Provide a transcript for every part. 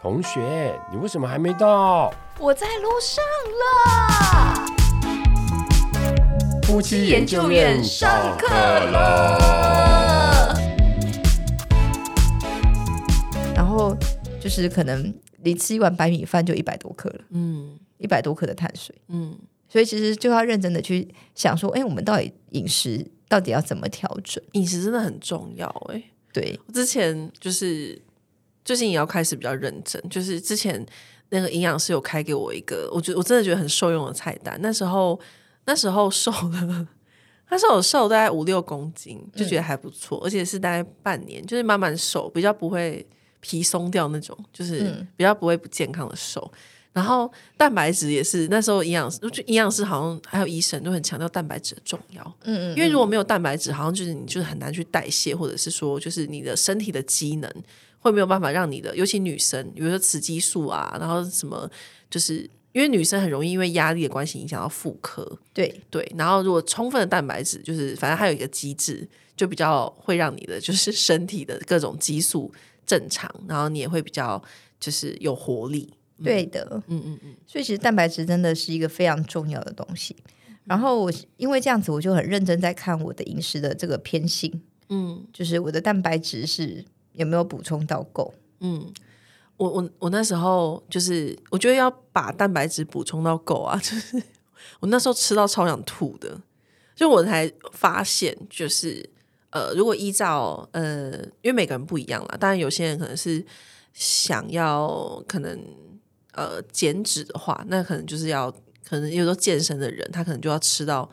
同学，你为什么还没到？我在路上了。夫妻研究院上课了。然后就是可能你吃一碗白米饭就一百多克了，嗯一百多克的碳水，嗯，所以其实就要认真的去想说，哎，我们到底饮食到底要怎么调整？饮食真的很重要哎、对，我之前就是最近也要开始比较认真，就是之前那个营养师有开给我一个，我觉得我真的觉得很受用的菜单。那时候那时候瘦了，那时候我瘦大概五六公斤，就觉得还不错，而且是大概半年，就是慢慢瘦，比较不会皮松掉那种，就是嗯比较不会不健康的瘦。然后蛋白质也是，那时候营养师，就营养师好像还有医生都很强调蛋白质的重要。嗯嗯，因为如果没有蛋白质，好像就是你就是很难去代谢，或者是说就是你的身体的机能会没有办法让你的，尤其女生，比如说雌激素啊，然后什么，就是因为女生很容易因为压力的关系影响到妇科，对。对，然后如果充分的蛋白质，就是反正还有一个机制，就比较会让你的就是身体的各种激素正常，然后你也会比较就是有活力。对的，嗯嗯嗯，所以其实蛋白质真的是一个非常重要的东西。然后我因为这样子，我就很认真在看我的饮食的这个偏性，嗯。就是我的蛋白质是有没有补充到够。嗯，我我我那时候就是我觉得要把蛋白质补充到够啊，就是我那时候吃到超想吐的，就我才发现就是呃，如果依照呃，因为每个人不一样啦，当然有些人可能是想要可能呃减脂的话，那可能就是要可能有时候健身的人，他可能就要吃到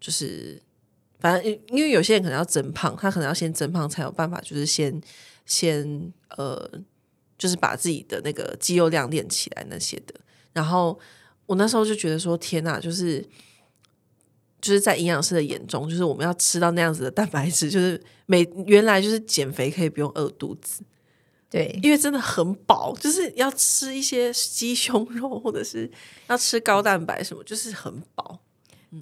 就是。反正因因为有些人可能要增胖，他可能要先增胖才有办法，就是先先呃，就是把自己的那个肌肉量练起来那些的。然后我那时候就觉得说，天呐，就是就是在营养师的眼中，就是我们要吃到那样子的蛋白质，就是每原来就是减肥可以不用饿肚子，对，因为真的很饱，就是要吃一些鸡胸肉或者是要吃高蛋白什么，就是很饱。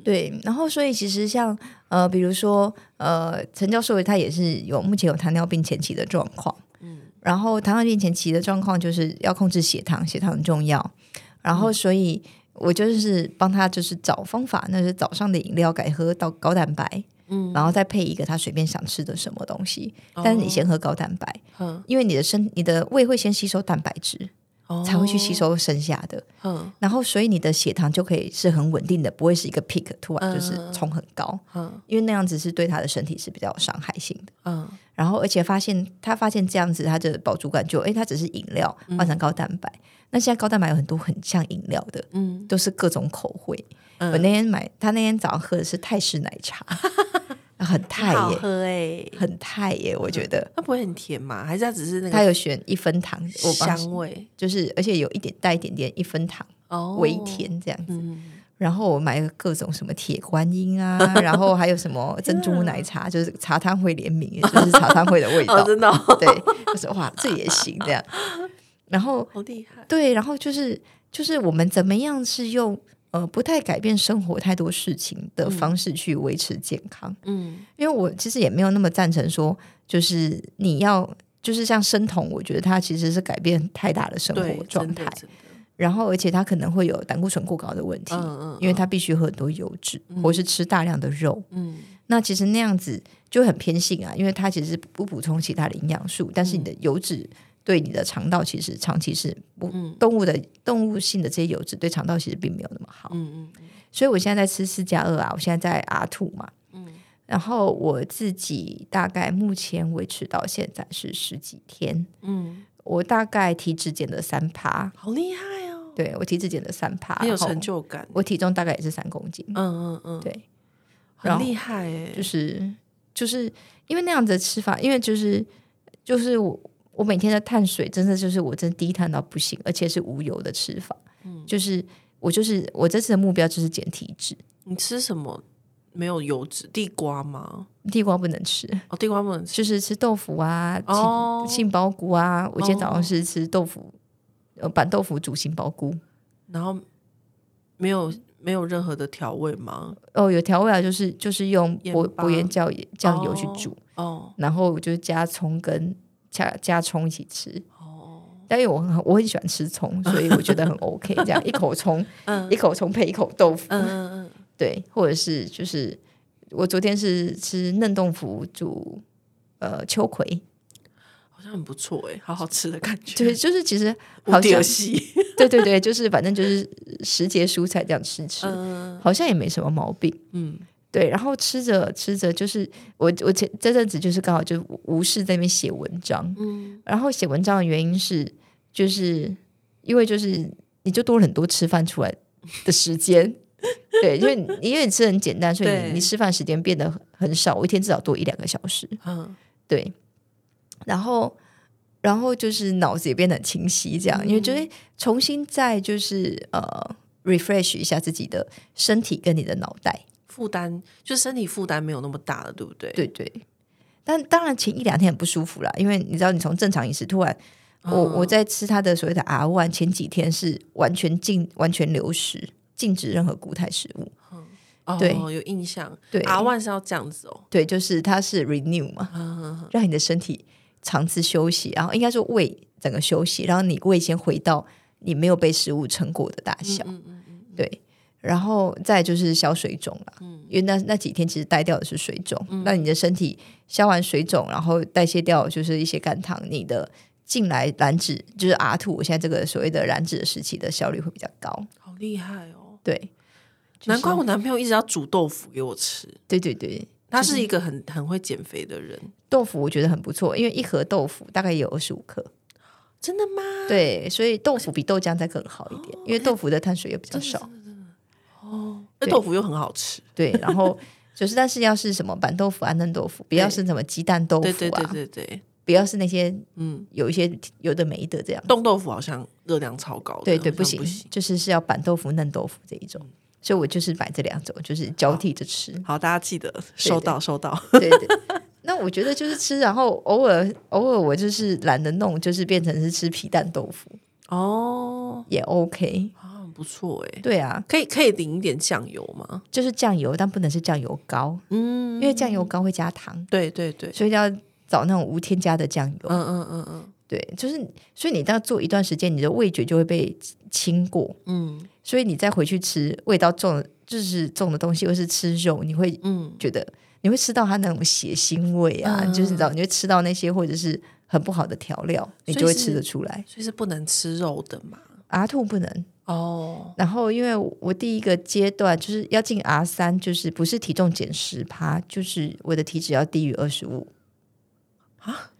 对，然后所以其实像呃，比如说呃，陈教授他也是有目前有糖尿病前期的状况，嗯，然后糖尿病前期的状况就是要控制血糖，血糖很重要，然后所以我就是帮他就是找方法，那是早上的饮料改喝到高蛋白，嗯，然后再配一个他随便想吃的什么东西，但是你先喝高蛋白，嗯因为你的身你的胃会先吸收蛋白质，哦才会去吸收剩下的，嗯。然后所以你的血糖就可以是很稳定的，不会是一个 peak 突然就是嗯冲很高，嗯。因为那样子是对他的身体是比较有伤害性的。嗯。然后而且发现他发现这样子，他的饱足感就哎，他只是饮料换成高蛋白。那现在高蛋白有很多很像饮料的，嗯。都是各种口味。嗯。我那天买，他那天早上喝的是泰式奶茶，很泰好耶，喝哎、很泰耶，我觉得。它不会很甜吗？还是它只是那个？它有选一分糖，香味就是而且有一点带一点点一分糖，哦微甜这样子。嗯，然后我买了各种什么铁观音啊，然后还有什么珍珠奶茶，就是茶汤会联名，就是茶汤会的味道。对，我说哇，这也行这样。然后好厉害。对，然后就是就是我们怎么样是用呃不太改变生活太多事情的方式去维持健康？嗯因为我其实也没有那么赞成说，就是你要就是像生酮，我觉得它其实是改变太大的生活，状态，然后而且它可能会有胆固醇过高的问题。嗯嗯，因为它必须喝很多油脂，或是吃大量的肉。嗯那其实那样子就很偏性啊，因为它其实不补充其他的营养素，但是你的油脂对你的肠道其实长期是不、嗯动物的动物性的这些油脂对肠道其实并没有那么好。嗯嗯所以我现在在吃四加二啊，我现在在 R two 嘛，嗯然后我自己大概目前维持到现在是十几天，嗯，我大概体脂减了三趴，好厉害哦，对我体脂减了三趴，很有成就感。我体重大概也是三公斤，嗯嗯嗯，对。很厉害哎，就是就是因为那样子的吃法，因为就是就是我我每天的碳水真的就是我真低碳到不行，而且是无油的吃法，嗯就是我就是我这次的目标就是减体脂，你吃什么没有油脂？地瓜吗？地瓜不能吃，哦，地瓜不能吃。就是吃豆腐啊、哦杏杏鲍菇啊。我今天早哦上是吃豆腐，呃，板豆腐煮杏鲍菇。然后没有没有任何的调味吗？哦，有调味啊，就是就是用薄薄盐酱酱油去煮，哦然后我就加葱跟加加葱一起吃。哦，但因为我很我很喜欢吃葱，所以我觉得很 OK。这样一口葱，嗯。一口葱配一口豆腐，嗯嗯嗯，对，或者是就是我昨天是吃嫩豆腐煮呃秋葵，好像很不错哎，好好吃的感觉，对就是其实好像敌儿戏，对对对，就是反正就是时节蔬菜这样吃吃，嗯。好像也没什么毛病。嗯对，然后吃着吃着，就是我我前这阵子就是刚好就无事在那边写文章，嗯。然后写文章的原因是，就是因为就是你就多了很多吃饭出来的时间，对，因为你因为你吃很简单，所以你你吃饭时间变得很很少，我一天至少多一两个小时，嗯。对，然后然后就是脑子也变得很清晰，这样，因为就是重新再就是呃 refresh 一下自己的身体跟你的脑袋，负担就是身体负担没有那么大了，对不对？对对。但当然前一两天很不舒服啦，因为你知道，你从正常饮食突然，我我在吃它的所谓的 R one，前几天是完全禁完全流食，禁止任何固态食物。哦，对。有印象，对。阿万是要这样子哦，对，就是它是 renew 嘛，让你的身体长次休息，然后应该说胃整个休息，然后你胃先回到你没有被食物撑过的大小，对，然后再就是消水肿了，嗯因为那那几天其实带掉的是水肿，那你的身体消完水肿，然后代谢掉就是一些肝糖，你的进来燃脂就是 R two，我现在这个所谓的燃脂的时期的效率会比较高，好厉害哦！对，就是难怪我男朋友一直要煮豆腐给我吃，对对对。他是一个很很会减肥的人，豆腐我觉得很不错，因为一盒豆腐大概也有二十五克，真的吗？对，所以豆腐比豆浆再更好一点，因为豆腐的碳水也比较少。对那豆腐又很好吃，对，然后就是，但是要是什么板豆腐、安嫩豆腐，不要是什么鸡蛋豆腐啊，对对对对对，不要是那些嗯，有一些有的没的这样。冻豆腐好像热量超高的，对对，不行，不行。就是是要板豆腐、嫩豆腐这一种。所以我就是买这两种，就是交替着吃。好，大家记得收到收到。对对。那我觉得就是吃，然后偶尔偶尔我就是懒得弄，就是变成是吃皮蛋豆腐哦，也 OK。不错哎，对啊，可以可以淋一点酱油吗？就是酱油，但不能是酱油膏，嗯，因为酱油膏会加糖，对对对，所以要找那种无添加的酱油。嗯嗯嗯嗯。对，就是所以你要做一段时间，你的味觉就会被清过，嗯。所以你再回去吃味道重的，就是重的东西，或是吃肉，你会嗯，觉得你会吃到它那种血腥味啊，嗯。就是你知道，你会吃到那些或者是很不好的调料，你就会吃得出来。所以是不能吃肉的嘛？R two 不能，哦，然后因为我第一个阶段就是要进 R 三，就是不是体重减十趴，就是我的体脂要低于二十五啊。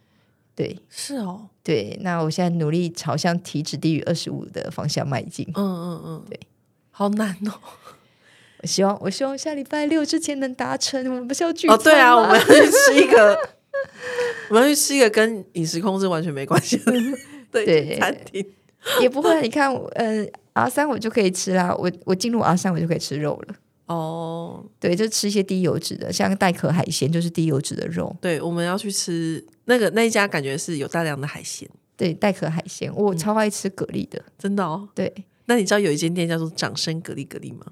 对是哦，对，那我现在努力朝向体脂低于二十五的方向迈进。嗯嗯嗯，对，好难哦。我希望我希望下礼拜六之前能达成。我们不是要聚哦，对啊，我们要去吃一个，我们要去吃一个跟饮食控制完全没关系的 对对餐厅。也不会，你看，呃，R 三我就可以吃啦，我我进入 R 三我就可以吃肉了。哦，对，就吃一些低油脂的，像带壳海鲜就是低油脂的肉。对，我们要去吃那个那一家，感觉是有大量的海鲜，对，带壳海鲜，我超爱吃蛤蜊的。真的哦。对，那你知道有一间店叫做掌声蛤蜊蛤蜊吗？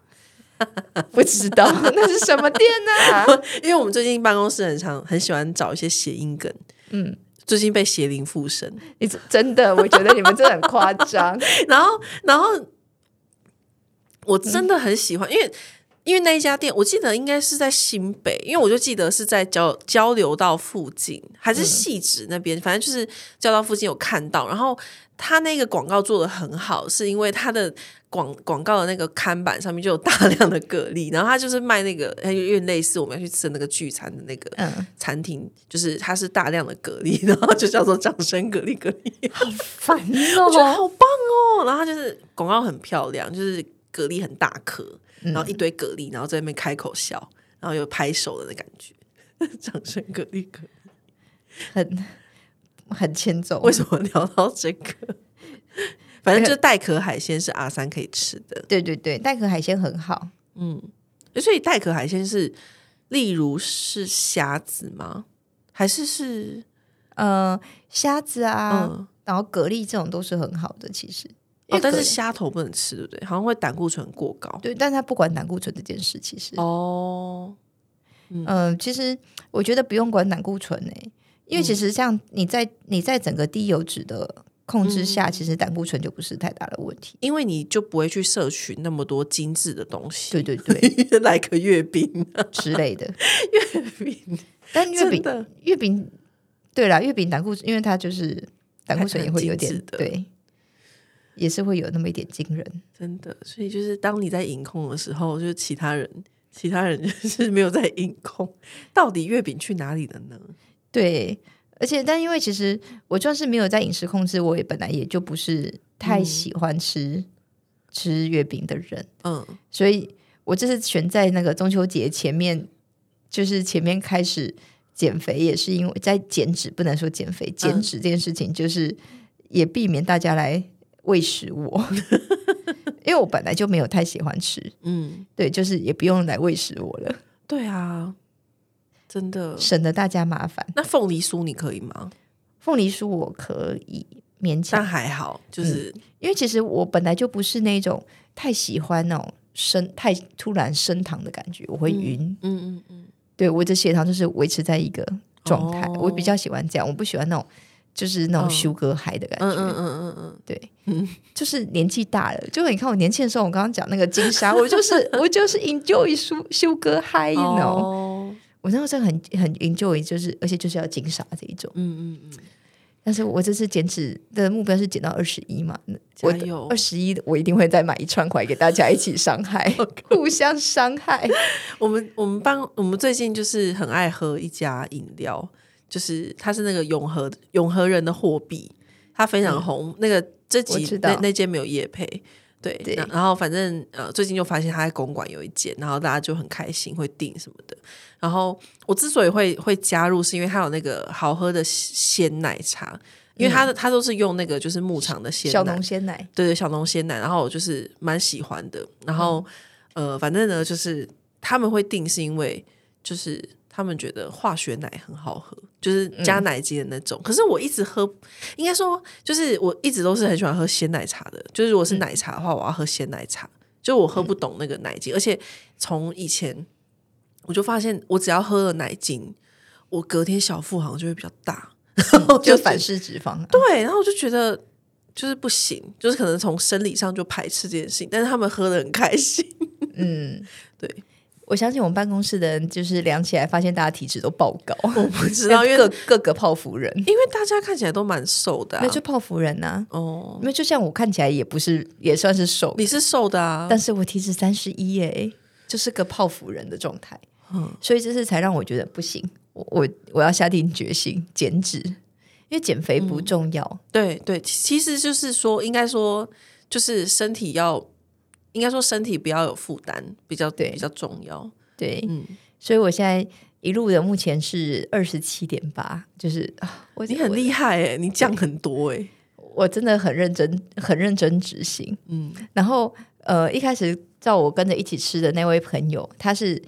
不知道 那是什么店呢、因为我们最近办公室很常很喜欢找一些谐音梗，嗯，最近被邪灵附身，你真的，我觉得你们真的很夸张。然后然后我真的很喜欢，因为。因为那一家店，我记得应该是在新北，因为我就记得是在交交流道附近，还是戏址那边，反正就是交流道附近有看到。然后他那个广告做的很好，是因为他的广广告的那个看板上面就有大量的蛤蜊，然后他就是卖那个，有点类似我们要去吃的那个聚餐的那个嗯，餐厅，就是它是大量的蛤蜊，然后就叫做掌声蛤蜊蛤蜊。好烦我觉得哦。好棒哦！然后它就是广告很漂亮，就是蛤蜊很大颗，然后一堆蛤蜊，然后在那边开口笑，然后又拍手的那感觉。掌声蛤蜊蛤蜊，很很欠揍。为什么聊到这个？反正就是带壳海鲜是阿三可以吃的，对对对，带壳海鲜很好。嗯所以带壳海鲜是，例如是虾子吗？还是是呃，虾子啊，嗯然后蛤蜊这种都是很好的，其实。因哦但是虾头不能吃，对不对？好像会胆固醇过高。对，但他不管胆固醇这件事，其实，哦，嗯、其实我觉得不用管胆固醇诶、因为其实像你在你在整个低油脂的控制嗯下，其实胆固醇就不是太大的问题。因为你就不会去摄取那么多精致的东西，对对对，来个月饼，之类的。月饼但月饼的月饼，对啦，月饼胆固醇，因为它就是胆固醇也会有点对，也是会有那么一点惊人。真的，所以就是当你在饮控的时候，就是其他人，其他人 就是没有在饮控，到底月饼去哪里了呢？对，而且但因为其实我就算是没有在饮食控制，我也本来也就不是太喜欢吃、吃月饼的人，嗯所以我这次选在那个中秋节前面，就是前面开始减肥，也是因为在减脂，不能说减肥，减脂这件事情就是也避免大家来喂食我，因为我本来就没有太喜欢吃，嗯，对，就是也不用来喂食我了，对啊，真的。省得大家麻烦。那凤梨酥你可以吗？凤梨酥我可以勉强但强，还好，就是、因为其实我本来就不是那种太喜欢那种升太突然升糖的感觉，我会晕。嗯嗯嗯，对我的血糖就是维持在一个状态，哦我比较喜欢这样，我不喜欢那种就是那种嗯。修哥嗨的感觉。嗯嗯嗯嗯嗯，对，就是年纪大了，就你看我年轻的时候，我刚刚讲那个金沙，我就是我就是 enjoy 修修哥嗨，you know，、哦，我那时候很很 enjoy，就是而且就是要金沙这一种。嗯嗯嗯，但是我这次减脂的目标是减到二十一嘛，我二十一，我一定会再买一串回来给大家一起伤害，互相伤害。我们我们班我们最近就是很爱喝一家饮料，就是它是那个永和永和人的货币，它非常红。那个这我集那那间没有夜配，对，对然后反正呃最近就发现他在公馆有一间，然后大家就很开心会订什么的。然后我之所以会会加入，是因为它有那个好喝的鲜奶茶，因为它的、它都是用那个就是牧场的鲜奶小农，鲜奶，对对，小农鲜奶，然后我就是蛮喜欢的。然后、呃，反正呢，就是他们会订，是因为就是他们觉得化学奶很好喝，就是加奶精的那种。可是我一直喝，应该说就是我一直都是很喜欢喝鲜奶茶的。就是如果是奶茶的话，我要喝鲜奶茶。就我喝不懂那个奶精，而且从以前我就发现，我只要喝了奶精，我隔天小腹好像就会比较大，就反式脂肪、啊。对，然后我就觉得就是不行，就是可能从生理上就排斥这件事情，但是他们喝的很开心。嗯，对，我相信我们办公室的人就是量起来，发现大家体脂都爆高。我不知道，因为各各个泡芙人，因为大家看起来都蛮瘦的、啊，那就泡芙人呐、哦，因为就像我看起来也不是，也算是瘦，你是瘦的啊，但是我体脂三十一耶，就是个泡芙人的状态。嗯所以这次才让我觉得不行，我我我要下定决心减脂，因为减肥不重要。对对，其实就是说，应该说就是身体要，应该说身体不要有负担，比较对比较重要。对，嗯，所以我现在一路的目前是二十七点八，就是啊，我你很厉害哎，你降很多哎，我，我真的很认真，很认真执行。嗯然后呃，一开始叫我跟着一起吃的那位朋友，他是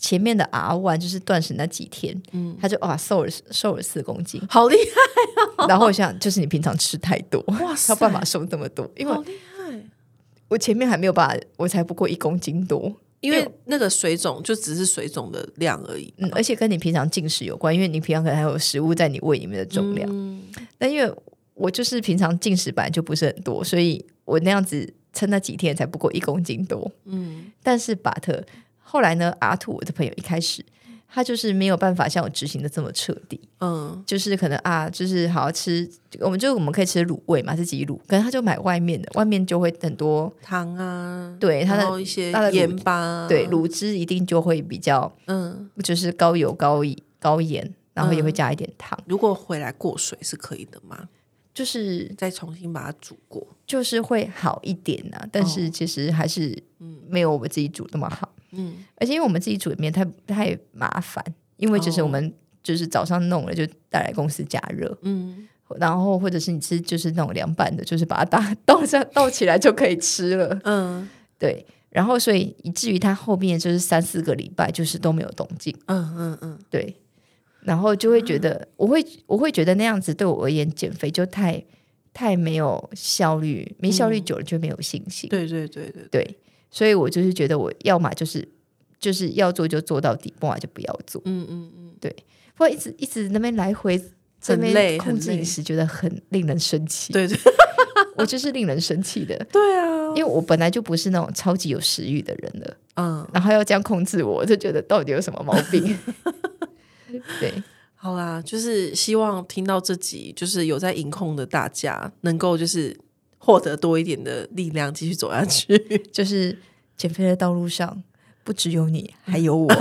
前面的 R one，就是断食那几天，嗯，他就哇瘦了瘦了四公斤。好厉害，然后我想，就是你平常吃太多，哇塞他有办法瘦这么多，因为。我前面还没有把，我才不过一公斤多，因为那个水肿就只是水肿的量而已，嗯，而且跟你平常进食有关，因为你平常可能还有食物在你胃里面的重量，嗯。但因为我就是平常进食本来就不是很多，所以我那样子撑那几天才不过一公斤多，嗯。但是巴特后来呢，阿兔我的朋友一开始他就是没有办法像我执行的这么彻底，嗯。就是可能啊，就是好好吃，我们就我们可以吃卤味嘛，自己卤，可能他就买外面的，外面就会很多，糖啊，对它的一些盐巴啊，对，卤汁一定就会比较嗯，就是高油高高盐，然后也会加一点糖，如果回来过水是可以的吗？就是再重新把它煮过，就是会好一点呐、但是其实还是没有我们自己煮那么好，嗯。而且因为我们自己煮的面太太麻烦，因为就是哦我们就是早上弄了就带来公司加热，嗯。然后或者是你吃就是那种凉拌的，就是把它打倒下倒起来就可以吃了，嗯。对。然后所以以至于它后面就是三四个礼拜就是都没有动静，嗯嗯嗯，对。然后就会觉得，我会我会觉得那样子对我而言减肥就太太没有效率，没效率久了就没有信心，对对对对，对。所以我就是觉得我要么就是就是要做就做到底，不然就不要做。嗯嗯嗯，对不过一直一直那边来回很累，很累控制饮。食觉得很令人生气。对 对我就是令人生气的，对啊，因为我本来就不是那种超级有食欲的人了，嗯，然后要这样控制我，我就觉得到底有什么毛病？对，好啦，就是希望听到这集，就是有在饮控的大家，能够就是获得多一点的力量，继续走下去。就是减肥的道路上不只有你，还有我。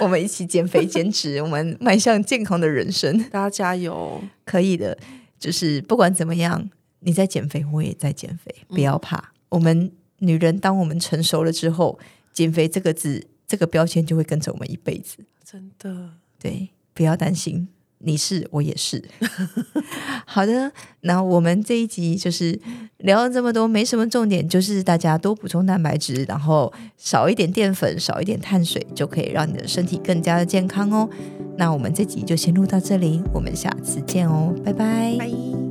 我们一起减肥减脂，我们迈向健康的人生，大家加油！可以的。就是不管怎么样，你在减肥，我也在减肥，不要怕。我们女人，当我们成熟了之后，减肥这个字，这个标签就会跟着我们一辈子。真的，对，不要担心，你是，我也是。好的，那我们这一集就是聊了这么多，没什么重点，就是大家多补充蛋白质，然后少一点淀粉，少一点碳水，就可以让你的身体更加的健康哦。那我们这集就先录到这里，我们下次见哦，拜拜。拜。